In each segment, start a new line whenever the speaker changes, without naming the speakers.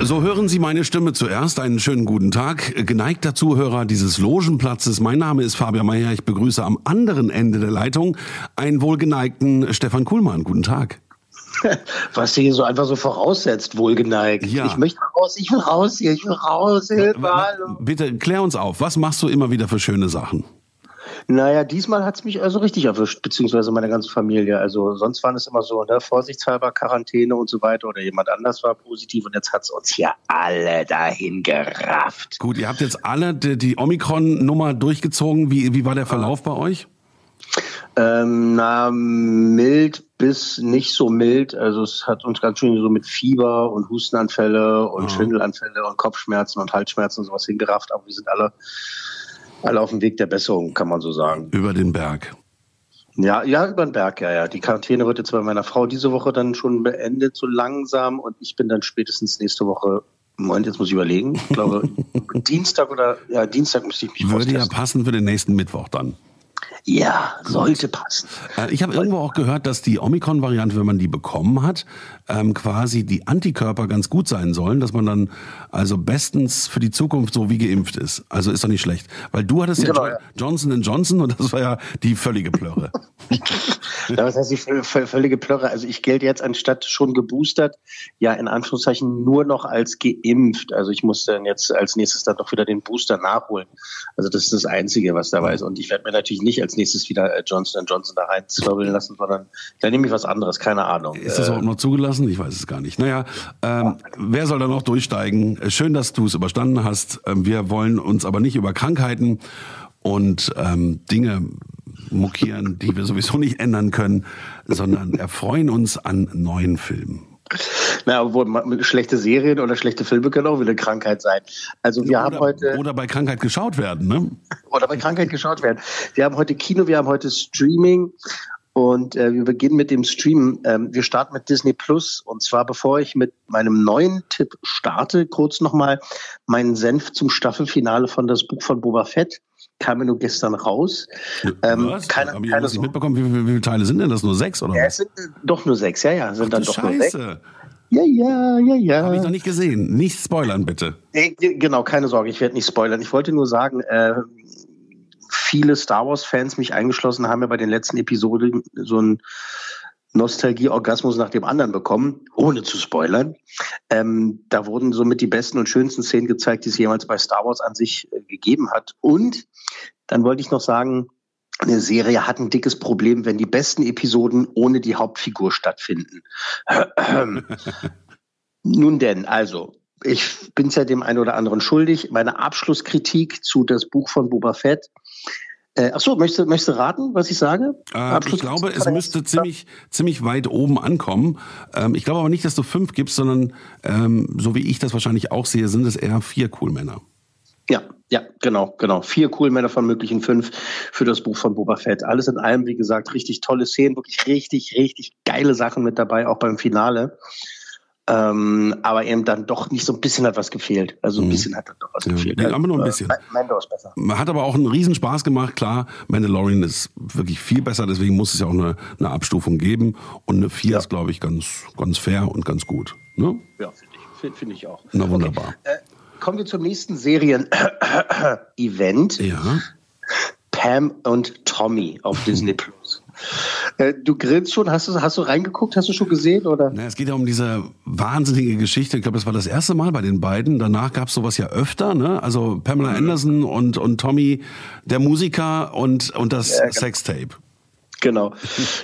So hören Sie meine Stimme zuerst. Einen schönen guten Tag. Geneigter Zuhörer dieses Logenplatzes. Mein Name ist Fabian Mayer. Ich begrüße am anderen Ende der Leitung einen wohlgeneigten Stefan Kuhlmann. Guten Tag.
Was hier so einfach so voraussetzt, wohlgeneigt.
Ja.
Ich möchte raus, ich will raus hier, ich will raus. Hilfe.
Bitte klär uns auf. Was machst du immer wieder für schöne Sachen?
Naja, diesmal hat's mich also richtig erwischt, beziehungsweise meine ganze Familie. Also sonst waren es immer so, ne, vorsichtshalber Quarantäne und so weiter oder jemand anders war positiv und jetzt hat's uns hier alle dahin gerafft.
Gut, ihr habt jetzt alle die, die Omikron-Nummer durchgezogen. Wie, wie war der Verlauf bei euch?
Ähm, na, mild bis nicht so mild. Also es hat uns ganz schön so mit Fieber und Hustenanfälle und
Ah.
Schwindelanfälle und Kopfschmerzen und Halsschmerzen und sowas hingerafft. Aber wir sind alle, alle auf dem Weg der Besserung, kann man so sagen.
Über den Berg.
Ja, ja, über den Berg, ja, ja. Die Quarantäne wird jetzt bei meiner Frau diese Woche dann schon beendet, so langsam. Und ich bin dann spätestens nächste Woche, Moment, jetzt muss ich überlegen. Ich glaube, Dienstag oder, ja, Dienstag müsste ich mich
Würde ja passen für den nächsten Mittwoch dann.
Ja, sollte passen.
Äh, Ich habe irgendwo auch gehört, dass die Omikron-Variante, wenn man die bekommen hat, ähm, quasi die Antikörper ganz gut sein sollen, dass man dann also bestens für die Zukunft so wie geimpft ist. Also ist doch nicht schlecht. Weil du hattest ja
Genau, ja.
Johnson Johnson und das war ja die völlige Plörre.
Ja, was heißt die vö- vö- völlige Plörre? Also ich gelte jetzt anstatt schon geboostert, ja in Anführungszeichen nur noch als geimpft. Also ich muss dann jetzt als nächstes dann doch wieder den Booster nachholen. Also das ist das Einzige, was dabei ist. Und ich werde mir natürlich nicht als nächstes wieder äh, Johnson Johnson da reinzwirbeln lassen, sondern dann nehme ich was anderes, keine Ahnung.
Ist das
Äh,
überhaupt noch zugelassen? Ich weiß es gar nicht. Naja, ähm, wer soll da noch durchsteigen? Äh, Schön, dass du es überstanden hast. Ähm, wir wollen uns aber nicht über Krankheiten und ähm, Dinge mokieren, die wir sowieso nicht ändern können, sondern erfreuen uns an neuen Filmen.
Na, obwohl schlechte Serien oder schlechte Filme können auch wieder eine Krankheit sein. Also wir haben
oder,
heute
oder bei Krankheit geschaut werden, ne?
oder bei Krankheit geschaut werden. Wir haben heute Kino, wir haben heute Streaming und äh, wir beginnen mit dem Stream. Ähm, wir starten mit Disney Plus und zwar bevor ich mit meinem neuen Tipp starte, kurz nochmal meinen Senf zum Staffelfinale von das Buch von Boba Fett. Kam mir nur gestern raus. Ähm,
Was?
keine-
Hab ich
keine
nicht mitbekommen? Wie, wie, wie viele Teile sind denn das? Nur sechs oder
Ja,
was?
es sind äh, doch nur sechs, ja, ja, sind dann
Du
doch nur sechs.
Scheiße.
Ja, ja, ja, ja.
Habe ich noch nicht gesehen. Nicht spoilern, bitte.
Nee, Genau, keine Sorge, ich werde nicht spoilern. Ich wollte nur sagen, äh, viele Star Wars-Fans, mich eingeschlossen, haben ja bei den letzten Episoden so einen Nostalgie-Orgasmus nach dem anderen bekommen, ohne zu spoilern. Ähm, da wurden somit die besten und schönsten Szenen gezeigt, die es jemals bei Star Wars an sich äh, gegeben hat. Und dann wollte ich noch sagen, eine Serie hat ein dickes Problem, wenn die besten Episoden ohne die Hauptfigur stattfinden. Nun denn, also, ich bin ja dem einen oder anderen schuldig. Meine Abschlusskritik zu das Buch von Boba Fett. Äh, ach so, möchtest, du- möchtest du raten, was ich sage?
Äh, ich glaube, es müsste ziemlich, ziemlich weit oben ankommen. Ähm, ich glaube aber nicht, dass du fünf gibst, sondern ähm, so wie ich das wahrscheinlich auch sehe, sind es eher vier Coolmänner.
Ja, ja, genau, genau. Vier Coolmänner von möglichen fünf für das Buch von Boba Fett. Alles in allem, wie gesagt, richtig tolle Szenen, wirklich richtig, richtig geile Sachen mit dabei, auch beim Finale. Ähm, aber eben dann doch nicht so ein bisschen hat was gefehlt. Also ein
Mhm.
bisschen hat dann doch was
Ja,
gefehlt.
nee, aber nur ein
Äh,
bisschen.
Mando ist besser.
Hat aber auch einen Riesenspaß gemacht, klar. Mandalorian ist wirklich viel besser, deswegen muss es ja auch eine, eine Abstufung geben. Und eine vier
Ja.
ist, glaube ich, ganz, ganz fair und ganz gut. Ne?
Ja, finde ich, find, find ich auch.
Na wunderbar.
Äh, kommen wir zum nächsten Serien-Event.
Ja.
Pam und Tommy auf Disney Plus. Äh, du grillst schon, hast du, hast du reingeguckt, hast du schon gesehen? Oder?
Na, es geht ja um diese wahnsinnige Geschichte. Ich glaube, das war das erste Mal bei den beiden. Danach gab es sowas ja öfter, ne? Also Pamela mhm. Anderson und, und Tommy, der Musiker und, und das ja, genau. Sextape.
Genau.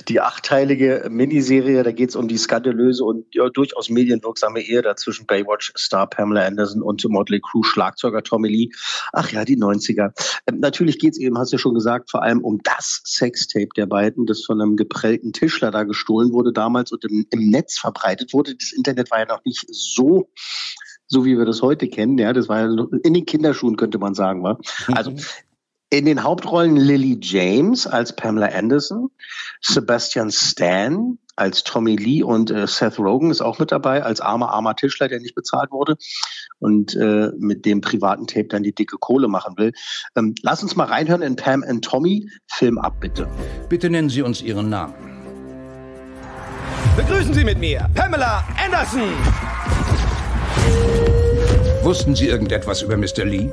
Die achteilige Miniserie, da geht es um die skandalöse und ja, durchaus medienwirksame Ehe dazwischen Baywatch-Star Pamela Anderson und Motley Crue Schlagzeuger Tommy Lee. Ach ja, die 90er. Ähm, natürlich geht es eben, hast du ja schon gesagt, vor allem um das Sextape der beiden, das von einem geprellten Tischler da gestohlen wurde damals und im, im Netz verbreitet wurde. Das Internet war ja noch nicht so so wie wir das heute kennen. Ja, das war ja in den Kinderschuhen, könnte man sagen. War. Also mhm. In den Hauptrollen Lily James als Pamela Anderson, Sebastian Stan als Tommy Lee und äh, Seth Rogen ist auch mit dabei als armer, armer Tischler, der nicht bezahlt wurde und äh, mit dem privaten Tape dann die dicke Kohle machen will. Ähm, lass uns mal reinhören in Pam and Tommy. Film ab, bitte.
Bitte nennen Sie uns Ihren Namen. Begrüßen Sie mit mir Pamela Anderson. Wussten Sie irgendetwas über Mr. Lee?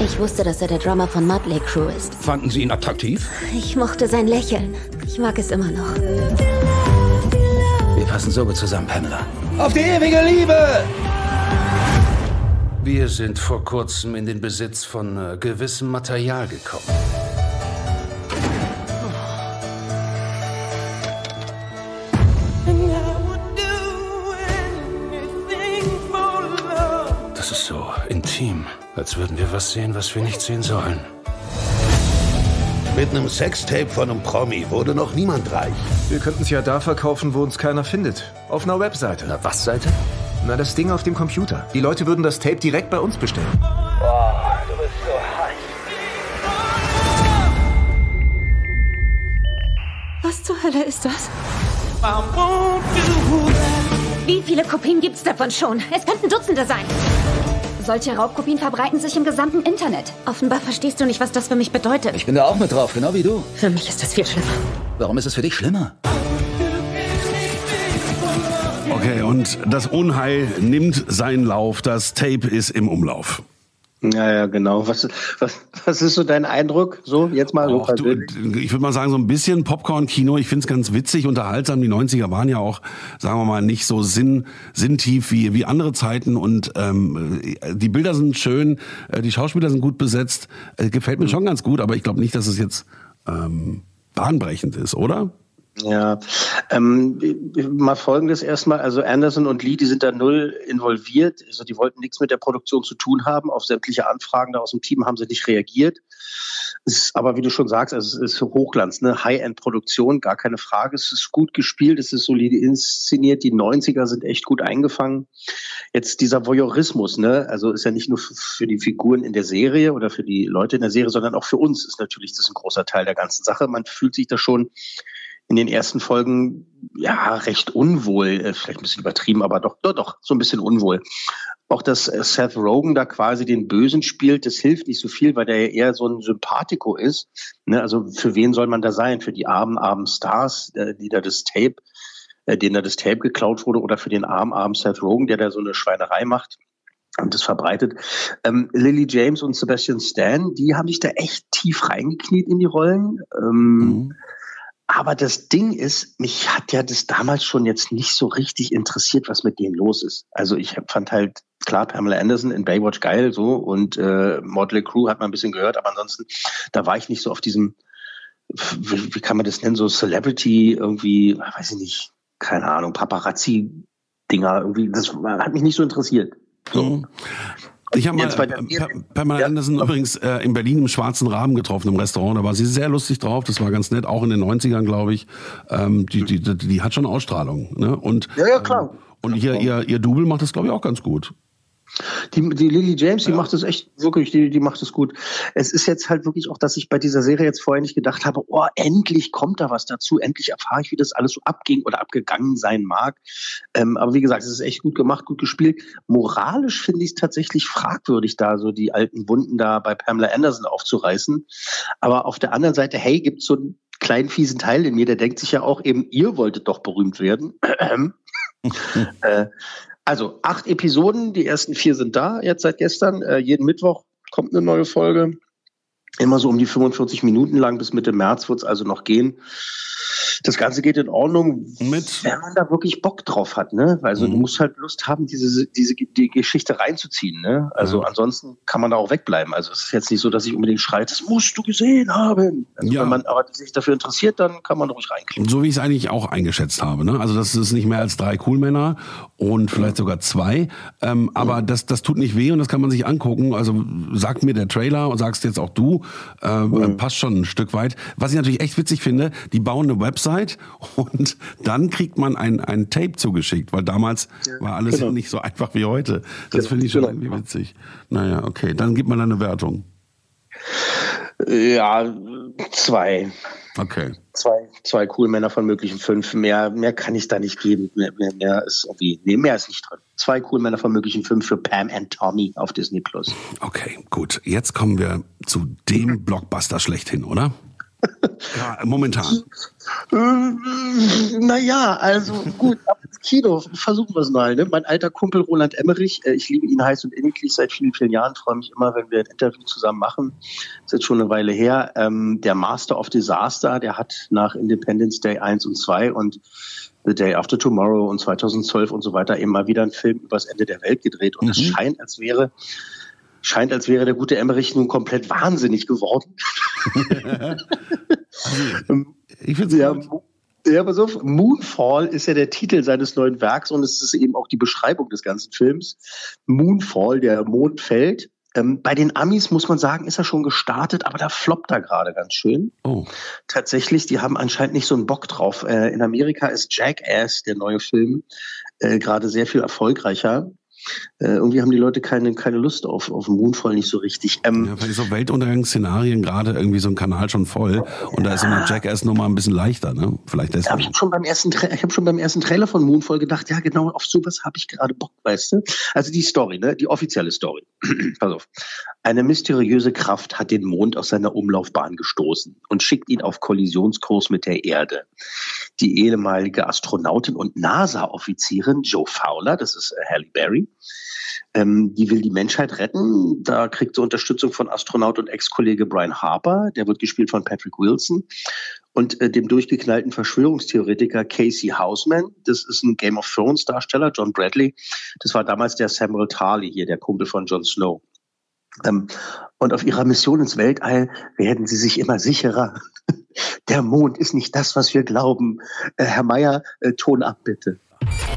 Ich wusste, dass er der Drummer von Mudley Crew ist.
Fanden Sie ihn attraktiv?
Ich mochte sein Lächeln. Ich mag es immer noch.
Wir passen so gut zusammen, Pamela. Auf die ewige Liebe! Wir sind vor kurzem in den Besitz von äh, gewissem Material gekommen. Als würden wir was sehen, was wir nicht sehen sollen.
Mit einem Sextape von einem Promi wurde noch niemand reich.
Wir könnten es ja da verkaufen, wo uns keiner findet. Auf einer Webseite.
Na, was Seite?
Na, das Ding auf dem Computer. Die Leute würden das Tape direkt bei uns bestellen.
Boah, du bist so heiß.
Was zur Hölle ist das? Wie viele Kopien gibt's davon schon? Es könnten Dutzende sein. Solche Raubkopien verbreiten sich im gesamten Internet. Offenbar verstehst du nicht, was das für mich bedeutet.
Ich bin da auch mit drauf, genau wie du.
Für mich ist das viel schlimmer.
Warum ist es für dich schlimmer?
Okay, und das Unheil nimmt seinen Lauf. Das Tape ist im Umlauf.
Ja, ja, genau. Was, was, was ist so dein Eindruck? So, jetzt mal
Och, du, Ich würde mal sagen, so ein bisschen Popcorn-Kino. Ich finde es ganz witzig, unterhaltsam. Die 90er waren ja auch, sagen wir mal, nicht so sinn, sinntief wie, wie andere Zeiten. Und ähm, die Bilder sind schön, äh, die Schauspieler sind gut besetzt. Äh, gefällt mir mhm. schon ganz gut, aber ich glaube nicht, dass es jetzt ähm, bahnbrechend ist, oder?
Ja, ähm, mal folgendes erstmal. Also Anderson und Lee, die sind da null involviert. Also die wollten nichts mit der Produktion zu tun haben. Auf sämtliche Anfragen da aus dem Team haben sie nicht reagiert. Ist, aber wie du schon sagst, also es ist Hochglanz, ne? High-End-Produktion, gar keine Frage. Es ist gut gespielt, es ist solide inszeniert. Die 90er sind echt gut eingefangen. Jetzt dieser Voyeurismus, ne? Also ist ja nicht nur für die Figuren in der Serie oder für die Leute in der Serie, sondern auch für uns ist natürlich das ein großer Teil der ganzen Sache. Man fühlt sich da schon in den ersten Folgen ja recht unwohl, äh, vielleicht ein bisschen übertrieben, aber doch, doch, doch, so ein bisschen unwohl. Auch dass äh, Seth Rogen da quasi den Bösen spielt, das hilft nicht so viel, weil der ja eher so ein Sympathico ist. Ne? Also für wen soll man da sein? Für die armen, armen Stars, äh, die da das Tape, denen da das Tape geklaut wurde, oder für den armen, armen Seth Rogen, der da so eine Schweinerei macht? und das verbreitet. Ähm, Lily James und Sebastian Stan, die haben sich da echt tief reingekniet in die Rollen. Ähm, mhm. Aber das Ding ist, mich hat ja das damals schon jetzt nicht so richtig interessiert, was mit denen los ist. Also ich fand halt klar Pamela Anderson in Baywatch geil so und äh, Motley Crew hat man ein bisschen gehört, aber ansonsten da war ich nicht so auf diesem, wie, wie kann man das nennen, so Celebrity irgendwie, weiß ich nicht, keine Ahnung, Paparazzi-Dinger irgendwie. Das hat mich nicht so interessiert. So.
Ich habe mal äh, Pamela ja. Anderson übrigens äh, in Berlin im Schwarzen Rahmen getroffen im Restaurant. Da war sie sehr lustig drauf. Das war ganz nett, auch in den 90ern, glaube ich. Ähm, die, die, die, die, hat schon Ausstrahlung. Ne? Und,
ja, ja, klar.
Ähm, und hier, ihr, ihr Double macht das, glaube ich, auch ganz gut.
Die, die Lily James, die ja. macht es echt wirklich, die, die macht es gut. Es ist jetzt halt wirklich auch, dass ich bei dieser Serie jetzt vorher nicht gedacht habe, oh, endlich kommt da was dazu, endlich erfahre ich, wie das alles so abging oder abgegangen sein mag. Ähm, aber wie gesagt, es ist echt gut gemacht, gut gespielt. Moralisch finde ich es tatsächlich fragwürdig, da so die alten Wunden da bei Pamela Anderson aufzureißen. Aber auf der anderen Seite, hey, gibt es so einen kleinen fiesen Teil in mir, der denkt sich ja auch eben, ihr wolltet doch berühmt werden. äh, also acht Episoden, die ersten vier sind da, jetzt seit gestern. Äh, jeden Mittwoch kommt eine neue Folge. Immer so um die 45 Minuten lang, bis Mitte März wird es also noch gehen. das Ganze geht in Ordnung,
Mit-
wenn man da wirklich Bock drauf hat, ne? Also du
Mhm.
musst halt Lust haben, diese, diese die Geschichte reinzuziehen, ne? Also
Ja.
ansonsten kann man da auch wegbleiben. Also es ist jetzt nicht so, dass ich unbedingt schreie, das musst du gesehen haben. Also
Ja.
wenn man aber sich dafür interessiert, dann kann man ruhig reinklicken.
So wie ich es eigentlich auch eingeschätzt habe. Ne? Also das ist nicht mehr als drei Coolmänner und vielleicht sogar zwei. Ähm, aber das, das tut nicht weh und das kann man sich angucken. Also sagt mir der Trailer und sagst jetzt auch du, äh, passt schon ein Stück weit. Was ich natürlich echt witzig finde, die bauen eine Website und dann kriegt man ein, ein Tape zugeschickt, weil damals war alles
genau.
nicht so einfach wie heute. Das
Genau,
finde ich schon
genau.
irgendwie witzig. Naja, okay, dann gibt man eine Wertung.
Ja, zwei.
Okay.
Zwei, zwei cool Männer von möglichen fünf. Mehr, mehr kann ich da nicht geben. Mehr, mehr, mehr ist irgendwie, nee, mehr ist nicht drin. Zwei cool Männer von möglichen fünf für Pam and Tommy auf Disney Plus.
Okay, gut. Jetzt kommen wir zu dem Blockbuster schlechthin, oder? Ja, momentan.
Naja, also gut, ab ins Kino, versuchen wir es mal. Ne? Mein alter Kumpel Roland Emmerich, äh, ich liebe ihn heiß und inniglich seit vielen, vielen Jahren, freue mich immer, wenn wir ein Interview zusammen machen. ist jetzt schon eine Weile her. Ähm, der Master of Disaster, der hat nach Independence Day 1 und 2 und The Day After Tomorrow und 2012 und so weiter eben mal wieder einen Film übers Ende der Welt gedreht. Und es
Mhm.
scheint, als wäre scheint, als wäre der gute Emmerich nun komplett wahnsinnig geworden.
Ich finde
Ja, Mo- ja, pass auf, Moonfall ist ja der Titel seines neuen Werks und es ist eben auch die Beschreibung des ganzen Films. Moonfall, der Mond fällt. Ähm, bei den Amis muss man sagen, ist er schon gestartet, aber da floppt er gerade ganz schön.
Oh.
Tatsächlich, die haben anscheinend nicht so einen Bock drauf. Äh, in Amerika ist Jackass, der neue Film, äh, gerade sehr viel erfolgreicher. Äh, irgendwie haben die Leute keine, keine Lust auf, auf Moonfall nicht so richtig. Ähm,
Ja, vielleicht so Weltuntergangsszenarien gerade irgendwie so ein Kanal schon voll und da ist so eine Jackass-Nummer ein bisschen leichter, ne? Vielleicht
Ja, aber ich
deswegen.
habe schon beim ersten, ich habe schon beim ersten Trailer von Moonfall gedacht, ja genau, auf sowas habe ich gerade Bock, weißt du? Also die Story, ne, die offizielle Story. Pass auf. Eine mysteriöse Kraft hat den Mond aus seiner Umlaufbahn gestoßen und schickt ihn auf Kollisionskurs mit der Erde. Die ehemalige Astronautin und NASA-Offizierin Joe Fowler, das ist äh, Halle Berry, ähm, die will die Menschheit retten. Da kriegt sie Unterstützung von Astronaut und Ex-Kollege Brian Harper, der wird gespielt von Patrick Wilson und äh, dem durchgeknallten Verschwörungstheoretiker Casey Houseman. Das ist ein Game of Thrones Darsteller, John Bradley. Das war damals der Samuel Tarly hier, der Kumpel von Jon Snow. Ähm, und auf ihrer Mission ins Weltall werden sie sich immer sicherer. Der Mond ist nicht das, was wir glauben. Äh, Herr Meier, äh, Ton ab bitte.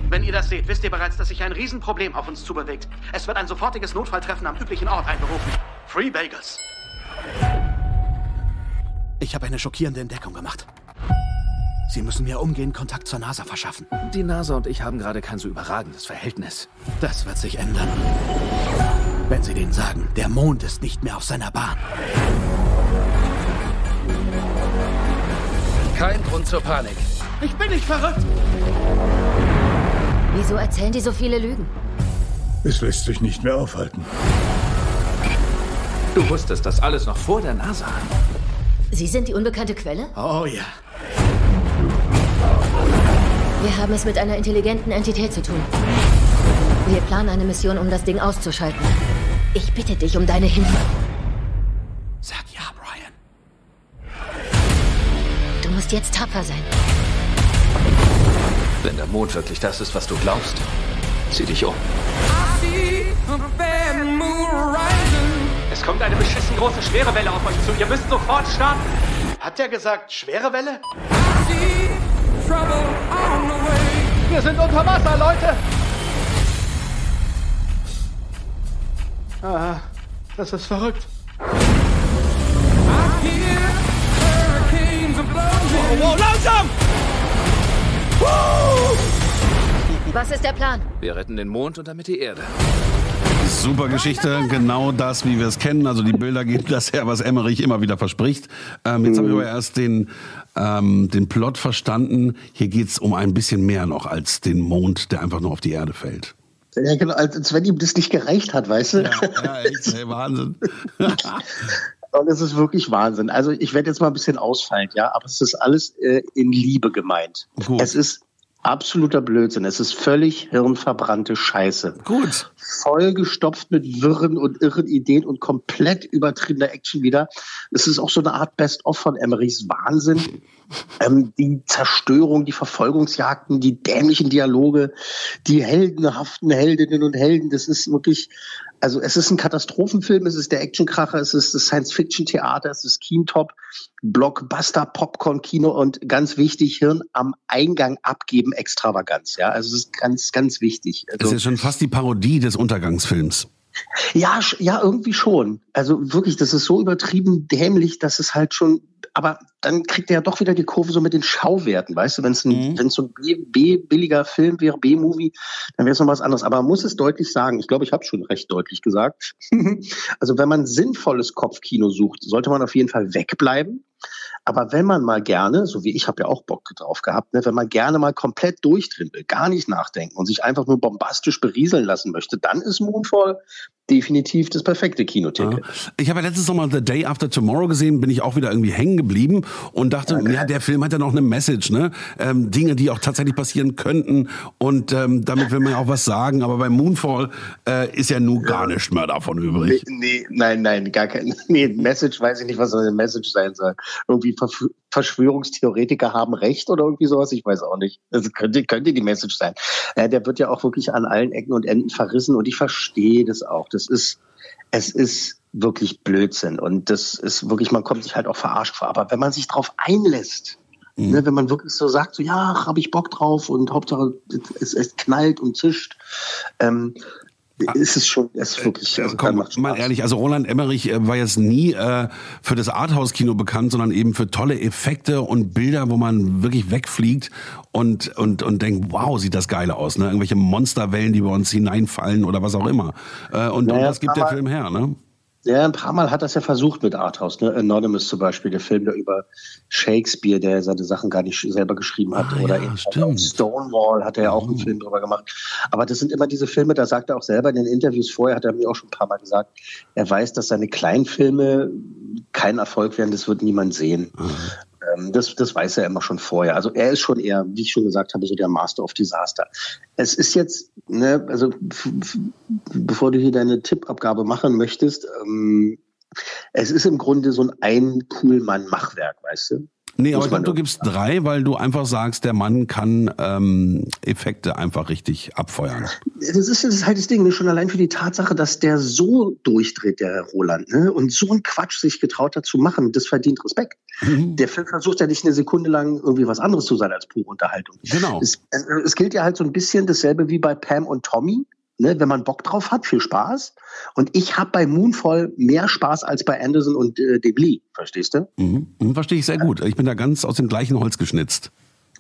Wenn ihr das seht, wisst ihr bereits, dass sich ein Riesenproblem auf uns zubewegt. Es wird ein sofortiges Notfalltreffen am üblichen Ort einberufen. Free Bagels.
Ich habe eine schockierende Entdeckung gemacht. Sie müssen mir umgehend Kontakt zur NASA verschaffen.
Die NASA und ich haben gerade kein so überragendes Verhältnis.
Das wird sich ändern. Wenn Sie denen sagen, der Mond ist nicht mehr auf seiner Bahn.
Kein Grund zur Panik.
Ich bin nicht verrückt!
Wieso erzählen die so viele Lügen?
Es lässt sich nicht mehr aufhalten.
Du wusstest das alles noch vor der NASA.
Sie sind die unbekannte Quelle?
Oh ja.
Wir haben es mit einer intelligenten Entität zu tun. Wir planen eine Mission, um das Ding auszuschalten. Ich bitte dich um deine Hilfe.
Sag ja, Brian.
Du musst jetzt tapfer sein.
Wenn der Mond wirklich das ist, was du glaubst, zieh dich um.
Es kommt eine beschissen große schwere Welle auf euch zu. Ihr müsst sofort starten. Hat der gesagt, schwere Welle? Wir sind unter Wasser, Leute! Ah, das ist verrückt.
Wow, wow, langsam!
Was ist der Plan?
Wir retten den Mond und damit die Erde.
Super Geschichte, genau das, wie wir es kennen. Also die Bilder geben das her, was Emmerich immer wieder verspricht. Ähm, jetzt habe ich aber erst den, ähm, den Plot verstanden. Hier geht's um ein bisschen mehr noch als den Mond, der einfach nur auf die Erde fällt.
Ja, genau, als, wenn ihm das nicht gereicht hat, weißt du?
Ja, echt, ey, Wahnsinn.
Und es ist wirklich Wahnsinn. Also ich werde jetzt mal ein bisschen ausfallen, ja, aber es ist alles äh, in Liebe gemeint.
Gut.
Es ist absoluter Blödsinn. Es ist völlig hirnverbrannte Scheiße.
Gut.
Vollgestopft mit wirren und irren Ideen und komplett übertriebener Action wieder. Es ist auch so eine Art Best-of von Emerys Wahnsinn. Ähm, die Zerstörung, die Verfolgungsjagden, die dämlichen Dialoge, die heldenhaften Heldinnen und Helden, das ist wirklich, also es ist ein Katastrophenfilm, es ist der Actionkracher, es ist das Science-Fiction-Theater, es ist Keentop, Blockbuster, Popcorn-Kino und ganz wichtig, Hirn am Eingang abgeben, Extravaganz. Ja, also es ist ganz, ganz wichtig. Also,
das ist ja schon fast die Parodie des Untergangsfilms.
Ja, ja, irgendwie schon. Also wirklich, das ist so übertrieben dämlich, dass es halt schon, aber dann kriegt er ja doch wieder die Kurve so mit den Schauwerten, weißt du, wenn es ein, mhm. so ein B-billiger Film wäre, B-Movie, dann wäre es noch was anderes. Aber man muss es deutlich sagen, ich glaube, ich habe schon recht deutlich gesagt. also wenn man sinnvolles Kopfkino sucht, sollte man auf jeden Fall wegbleiben. Aber wenn man mal gerne, so wie ich habe ja auch Bock drauf gehabt, ne, wenn man gerne mal komplett durchdrehen will, gar nicht nachdenken und sich einfach nur bombastisch berieseln lassen möchte, dann ist Moonfall definitiv das perfekte Kinoticket.
Ja. Ich habe ja letztens noch mal The Day After Tomorrow gesehen, bin ich auch wieder irgendwie hängen geblieben und dachte, okay. ja, der Film hat ja noch eine Message, ne? Ähm, Dinge, die auch tatsächlich passieren könnten und ähm, damit will man ja auch was sagen, aber bei Moonfall äh, ist ja nun gar nichts mehr davon übrig.
Nee, nee, nein, nein, gar kein, nee, Message, weiß ich nicht, was eine Message sein soll. Irgendwie Verschwörungstheoretiker haben Recht oder irgendwie sowas, ich weiß auch nicht. Das könnte, könnte die Message sein. Äh, der wird ja auch wirklich an allen Ecken und Enden verrissen und ich verstehe das auch das ist, es ist wirklich Blödsinn. Und das ist wirklich, man kommt sich halt auch verarscht vor. Aber wenn man sich drauf einlässt, mhm. ne, wenn man wirklich so sagt, so ja, habe ich Bock drauf und Hauptsache es, es knallt und zischt, ähm, ist es schon, ist wirklich.
Also Komm, mal ehrlich, also Roland Emmerich äh, war jetzt nie äh, für das Arthouse-Kino bekannt, sondern eben für tolle Effekte und Bilder, wo man wirklich wegfliegt und und und denkt, wow, sieht das geil aus, ne? Irgendwelche Monsterwellen, die bei uns hineinfallen oder was auch immer. Äh, und, naja, und das gibt der Film her, ne?
Ja, ein paar Mal hat das ja versucht mit Arthouse. Ne? Anonymous zum Beispiel, der Film, der über Shakespeare, der seine Sachen gar nicht selber geschrieben hat. Ah, Oder ja, Stonewall hat er ja auch einen oh. Film drüber gemacht. Aber das sind immer diese Filme, da sagt er auch selber in den Interviews vorher, hat er mir auch schon ein paar Mal gesagt, er weiß, dass seine Kleinfilme kein Erfolg werden, das wird niemand sehen. Mhm. Ähm, das, das weiß er immer schon vorher. Also er ist schon eher, wie ich schon gesagt habe, so der Master of Disaster. Es ist jetzt, ne, also bevor du hier deine Tippabgabe machen möchtest, ähm, es ist im Grunde so ein Ein-Cool-Mann-Machwerk, weißt du?
Nee, aber ich glaube, du gibst drei, weil du einfach sagst, der Mann kann ähm, Effekte einfach richtig abfeuern.
Das ist, das ist halt das Ding, ne? schon allein für die Tatsache, dass der so durchdreht, der Roland, ne? und so einen Quatsch sich getraut hat zu machen, das verdient Respekt. Mhm. Der Film versucht ja nicht eine Sekunde lang irgendwie was anderes zu sein als pure Unterhaltung.
Genau.
Es, es gilt ja halt so ein bisschen dasselbe wie bei Pam und Tommy. Ne, wenn man Bock drauf hat, viel Spaß. Und ich habe bei Moonfall mehr Spaß als bei Anderson und äh, Deblis, verstehst du?
Mhm. mhm. Verstehe ich sehr gut. Ich bin da ganz aus dem gleichen Holz geschnitzt.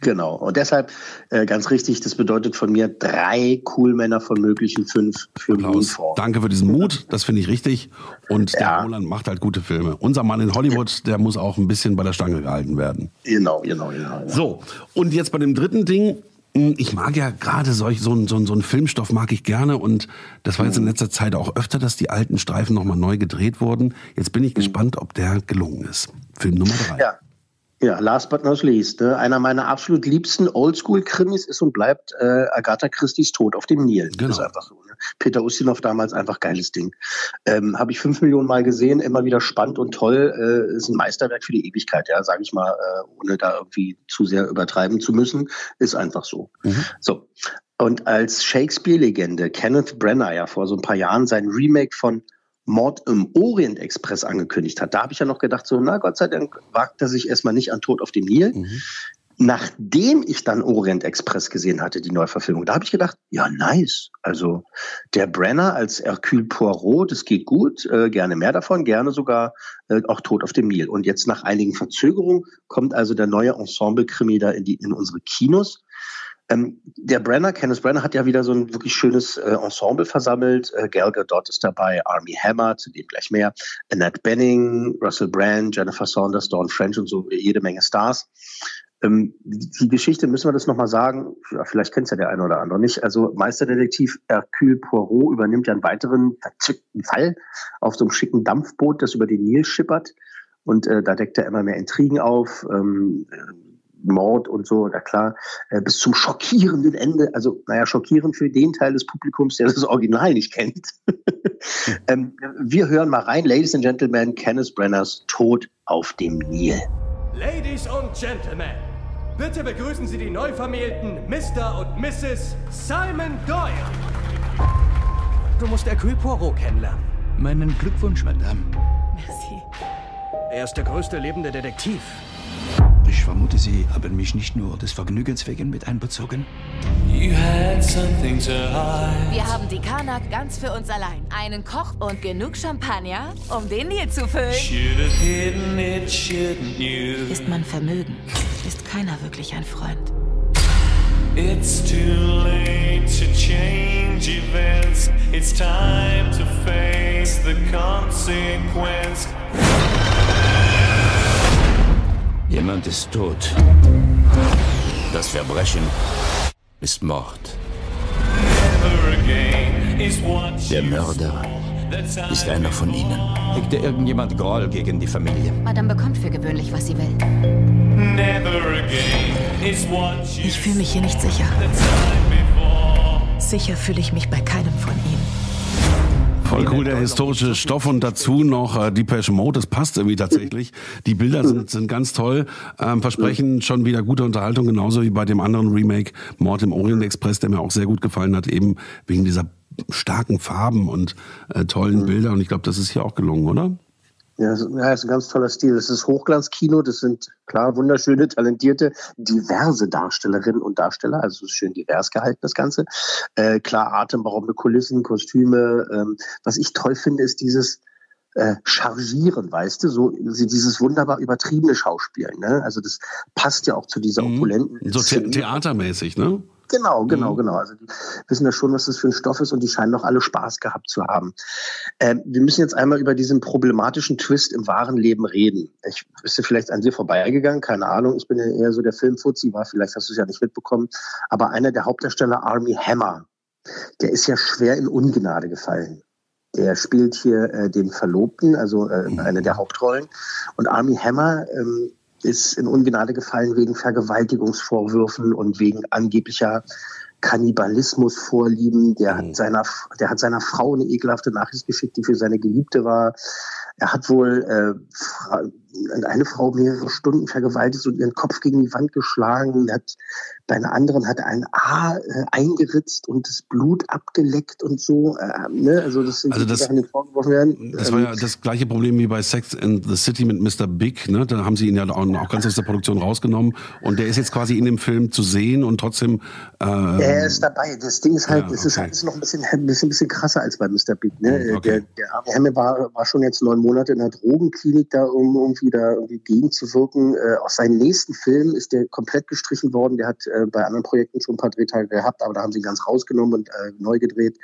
Genau. Und deshalb äh, ganz richtig, das bedeutet von mir drei Coolmänner von möglichen fünf für Applaus. Moonfall.
Danke für diesen Mut, das finde ich richtig. Und ja. der Roland macht halt gute Filme. Unser Mann in Hollywood, der muss auch ein bisschen bei der Stange gehalten werden.
Genau, genau, genau. genau.
So, und jetzt bei dem dritten Ding, ich mag ja gerade solch, so, so, so einen Filmstoff mag ich gerne und das war jetzt in mhm. letzter Zeit auch öfter, dass die alten Streifen nochmal neu gedreht wurden. Jetzt bin ich mhm. gespannt, ob der gelungen ist. Film Nummer drei.
Ja. Ja, last but not least, ne? einer meiner absolut liebsten Oldschool-Krimis ist und bleibt äh, Agatha Christie's Tod auf dem Nil. Genau. Ist einfach so. Ne? Peter Ustinov damals einfach geiles Ding. Ähm, Habe ich fünf Millionen Mal gesehen, immer wieder spannend und toll. Äh, ist ein Meisterwerk für die Ewigkeit, ja, sage ich mal, äh, ohne da irgendwie zu sehr übertreiben zu müssen. Ist einfach so. Mhm. So. Und als Shakespeare-Legende Kenneth Brenner ja vor so ein paar Jahren sein Remake von Mord im Orient Express angekündigt hat. Da habe ich ja noch gedacht, so, na Gott sei Dank wagt er sich erstmal nicht an Tod auf dem Nil. Mhm. Nachdem ich dann Orient Express gesehen hatte, die Neuverfilmung, da habe ich gedacht, ja, nice. Also der Brenner als Hercule Poirot, das geht gut, äh, gerne mehr davon, gerne sogar äh, auch Tod auf dem Nil. Und jetzt nach einigen Verzögerungen kommt also der neue Ensemble-Krimi da in, die, in unsere Kinos. Ähm, der Brenner, Kenneth Brenner, hat ja wieder so ein wirklich schönes äh, Ensemble versammelt. Äh, Gal Gadot ist dabei, Army Hammer, zu dem gleich mehr, Annette Benning, Russell Brand, Jennifer Saunders, Dawn French und so jede Menge Stars. Ähm, die Geschichte, müssen wir das nochmal sagen, ja, vielleicht kennt es ja der eine oder andere nicht. Also Meisterdetektiv Hercule Poirot übernimmt ja einen weiteren verzückten Fall auf so einem schicken Dampfboot, das über den Nil schippert. Und äh, da deckt er immer mehr Intrigen auf. Ähm, Mord und so, na klar, äh, bis zum schockierenden Ende. Also, naja, schockierend für den Teil des Publikums, der das Original nicht kennt. ähm, wir hören mal rein, Ladies and Gentlemen, Kenneth Brenners Tod auf dem Nil.
Ladies und Gentlemen, bitte begrüßen Sie die neu vermählten Mr. und Mrs. Simon Doyle. Du musst Hercule Poirot kennenlernen.
Meinen Glückwunsch, Madame.
Merci. Er ist der größte lebende Detektiv.
Ich vermute, Sie haben mich nicht nur des Vergnügens wegen mit einbezogen.
Wir haben die Karnak ganz für uns allein. Einen Koch und genug Champagner, um den Nil zu füllen. Ist man vermögen, ist keiner wirklich ein Freund.
It's too late to change events. It's time to face the consequence.
Jemand ist tot. Das Verbrechen ist Mord. Der Mörder ist einer von Ihnen.
Hegte irgendjemand Groll gegen die Familie?
Madame bekommt für gewöhnlich, was sie will.
Ich fühle mich hier nicht sicher. Sicher fühle ich mich bei keinem von ihnen.
Voll cool, der historische Stoff und dazu noch äh, Depeche Mode, das passt irgendwie tatsächlich. Die Bilder sind, sind ganz toll, ähm, versprechen schon wieder gute Unterhaltung, genauso wie bei dem anderen Remake Mord im Orient Express, der mir auch sehr gut gefallen hat, eben wegen dieser starken Farben und äh, tollen Bilder. Und ich glaube, das ist hier auch gelungen, oder?
Ja, das ist ein ganz toller Stil. Das ist Hochglanzkino. Das sind klar wunderschöne, talentierte, diverse Darstellerinnen und Darsteller. Also es ist schön divers gehalten, das Ganze. Äh, klar, atemberaubende Kulissen, Kostüme. Ähm, was ich toll finde, ist dieses äh, Chargieren, weißt du, so dieses wunderbar übertriebene Schauspielen. Ne? Also das passt ja auch zu dieser
Mhm.
opulenten.
So the theatermäßig, ne?
Genau, genau,
Mhm.
genau. Also die wissen ja schon, was das für ein Stoff ist und die scheinen doch alle Spaß gehabt zu haben. Ähm, wir müssen jetzt einmal über diesen problematischen Twist im wahren Leben reden. Ich ist dir vielleicht an dir vorbeigegangen, keine Ahnung. Ich bin ja eher so der Filmfuzzi, war vielleicht hast du es ja nicht mitbekommen. Aber einer der Hauptdarsteller, Army Hammer, der ist ja schwer in Ungnade gefallen. Der spielt hier äh, den Verlobten, also äh, eine der Hauptrollen. Und Army Hammer ähm, ist in Ungnade gefallen wegen Vergewaltigungsvorwürfen und wegen angeblicher Kannibalismusvorlieben. Der hat seiner, der hat seiner Frau eine ekelhafte Nachricht geschickt, die für seine Geliebte war. Er hat wohl äh, eine Frau mehrere Stunden vergewaltigt und ihren Kopf gegen die Wand geschlagen. Er hat, bei einer anderen hat er ein A äh, eingeritzt und das Blut abgeleckt und so. Äh, ne? Also das sind
Also
die
das-
Sachen, vorgeworfen werden.
Das war
Ähm,
ja das gleiche Problem wie bei Sex in the City mit Mr. Big. Ne? Da haben sie ihn ja auch, auch ganz aus der Produktion rausgenommen. Und der ist jetzt quasi in dem Film zu sehen und trotzdem. Äh,
Er ist dabei. Das Ding ist halt,
Ja,
es ist
okay.
alles noch ein bisschen, ein bisschen, bisschen krasser als bei Mr. Big. Ne?
Mhm, okay.
Der, der Army Hammer war, war schon jetzt neun Monate in der Drogenklinik da, um irgendwie da irgendwie gegenzuwirken. Äh, aus seinen nächsten Filmen ist der komplett gestrichen worden. Der hat äh, bei anderen Projekten schon ein paar Drehtage gehabt, aber da haben sie ihn ganz rausgenommen und äh, neu gedreht.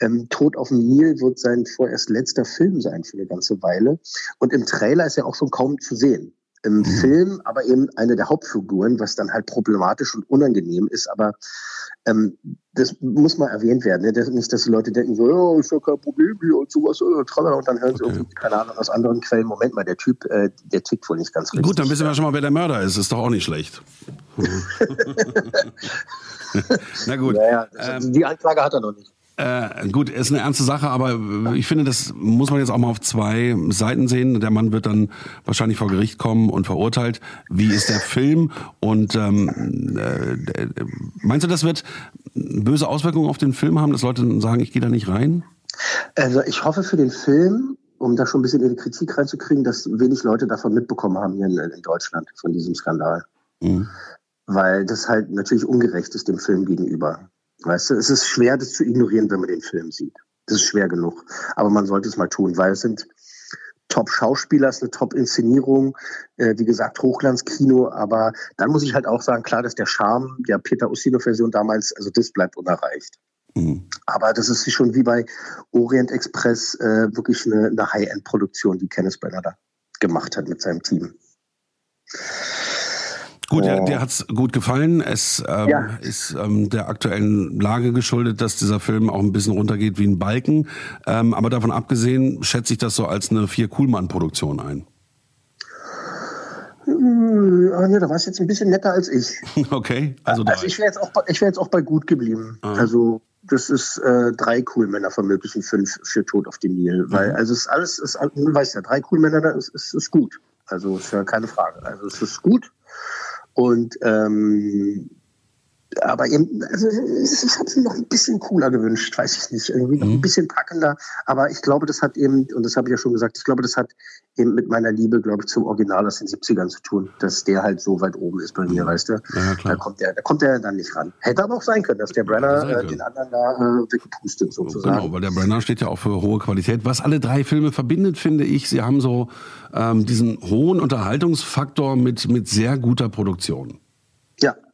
Ähm, Tod auf dem Nil wird sein vorerst letzter Film sein für eine ganze Weile. Und im Trailer ist er auch schon kaum zu sehen. Im Film aber eben eine der Hauptfiguren, was dann halt problematisch und unangenehm ist. Aber ähm, das muss mal erwähnt werden. Ne? Das, nicht, dass die Leute denken so, ja, ist ja kein Problem hier und sowas. äh. Und dann hören sie irgendwie, keine Ahnung, aus anderen Quellen, Moment mal, der Typ, äh, der tickt wohl nicht ganz richtig.
Gut, dann wissen wir schon mal, wer der Mörder ist. Ist doch auch nicht schlecht. Na gut.
Naja, das, die Anklage hat er noch nicht.
Äh, gut, ist eine ernste Sache, aber ich finde, das muss man jetzt auch mal auf zwei Seiten sehen. Der Mann wird dann wahrscheinlich vor Gericht kommen und verurteilt. Wie ist der Film? Und ähm, äh, meinst du, das wird böse Auswirkungen auf den Film haben, dass Leute sagen, ich gehe da nicht rein?
Also ich hoffe für den Film, um da schon ein bisschen in die Kritik reinzukriegen, dass wenig Leute davon mitbekommen haben hier in, in Deutschland, von diesem Skandal. Weil das halt natürlich ungerecht ist dem Film gegenüber. Weißt du, es ist schwer, das zu ignorieren, wenn man den Film sieht. Das ist schwer genug. Aber man sollte es mal tun, weil es sind Top-Schauspieler, es ist eine Top-Inszenierung, äh, wie gesagt, Hochglanzkino. Aber dann muss ich halt auch sagen, klar, dass der Charme der Peter Ustinov-Version damals, also das bleibt unerreicht. Aber das ist schon wie bei Orient Express äh, wirklich eine, eine High-End-Produktion, die Kenneth Brenner da gemacht hat mit seinem Team.
Gut, der,
Oh.
dir hat's gut gefallen. Es ähm,
Ja.
ist ähm, der aktuellen Lage geschuldet, dass dieser Film auch ein bisschen runtergeht wie ein Balken. Ähm, aber davon abgesehen schätze ich das so als eine vier Kuhlmann-Produktion ein.
ah, nee, da war es jetzt ein bisschen netter als ich.
Okay, also.
Also ich wäre jetzt, auch bei- ich wär jetzt auch bei gut geblieben. Also das ist äh, drei Coolmänner von möglichen fünf für Tod auf dem Nil. Weil, also es ist alles, ist, du weißt ja, drei Coolmänner, da ist, ist, ist gut. Also ist ja keine Frage. Also es ist gut. Und ähm, aber eben, also ich habe es mir noch ein bisschen cooler gewünscht, weiß ich nicht, irgendwie noch ein bisschen packender. Aber ich glaube, das hat eben, und das habe ich ja schon gesagt, ich glaube, das hat eben mit meiner Liebe, glaube ich, zum Original aus den 70ern zu tun, dass der halt so weit oben ist bei mir, weißt du?
Ja, klar.
Da kommt der, da kommt der dann nicht ran. Hätte aber auch sein können, dass der Brenner äh, den anderen da äh, weggepustet sozusagen.
Genau, weil der Brenner steht ja auch für hohe Qualität. Was alle drei Filme verbindet, finde ich, sie haben so ähm, diesen hohen Unterhaltungsfaktor mit, mit sehr guter Produktion.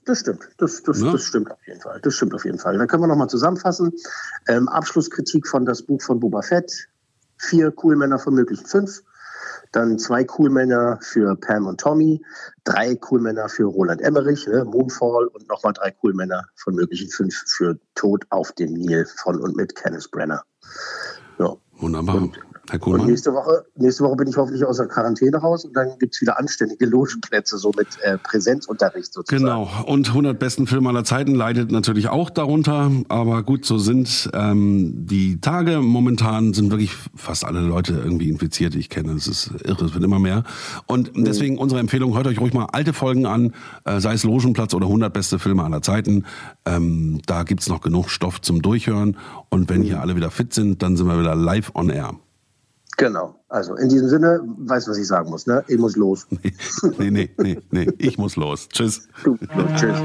Ja, das stimmt. Das, das,
Ne?
das stimmt auf jeden Fall. Das stimmt auf jeden Fall. Da können wir nochmal zusammenfassen. Ähm, Abschlusskritik von das Buch von Boba Fett. Vier Coolmänner von möglichen fünf. Dann zwei Coolmänner für Pam und Tommy. Drei Coolmänner für Roland Emmerich, ne, Moonfall. Und nochmal drei Coolmänner von möglichen fünf für Tod auf dem Nil von und mit Kenneth Brenner. Ja.
Wunderbar. Herr
Und
Kuhlmann?
nächste Woche, nächste Woche bin ich hoffentlich aus der Quarantäne raus und dann gibt's wieder anständige Logenplätze, so mit äh, Präsenzunterricht sozusagen.
Genau. Und 100 besten Filme aller Zeiten leidet natürlich auch darunter. Aber gut, so sind ähm, die Tage. Momentan sind wirklich fast alle Leute irgendwie infiziert. die Ich kenne, es ist irre, es wird immer mehr. Und deswegen unsere Empfehlung, hört euch ruhig mal alte Folgen an, äh, sei es Logenplatz oder 100 beste Filme aller Zeiten. Ähm, da gibt's noch genug Stoff zum Durchhören. Und wenn hier alle wieder fit sind, dann sind wir wieder live on air.
Genau. Also in diesem Sinne, weißt du, was ich sagen muss, ne? Ich muss los.
Nee, nee, nee, nee, ich muss los. Tschüss.
Du, los, tschüss.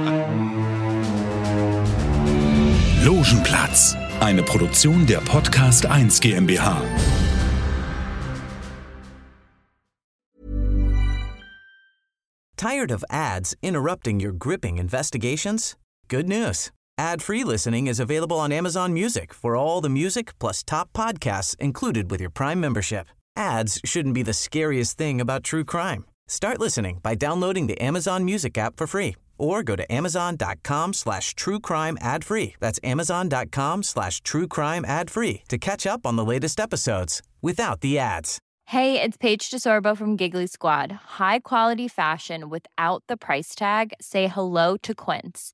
Logenplatz, eine Produktion der Podcast 1 GmbH.
Tired of ads interrupting your gripping investigations? Good news. Ad-free listening is available on Amazon Music for all the music plus top podcasts included with your Prime membership. Ads shouldn't be the scariest thing about true crime. Start listening by downloading the Amazon Music app for free or go to amazon.com slash true crime ad free. That's amazon.com slash true crime ad free to catch up on the latest episodes without the ads.
Hey, it's Paige DeSorbo from Giggly Squad. High quality fashion without the price tag. Say hello to Quince.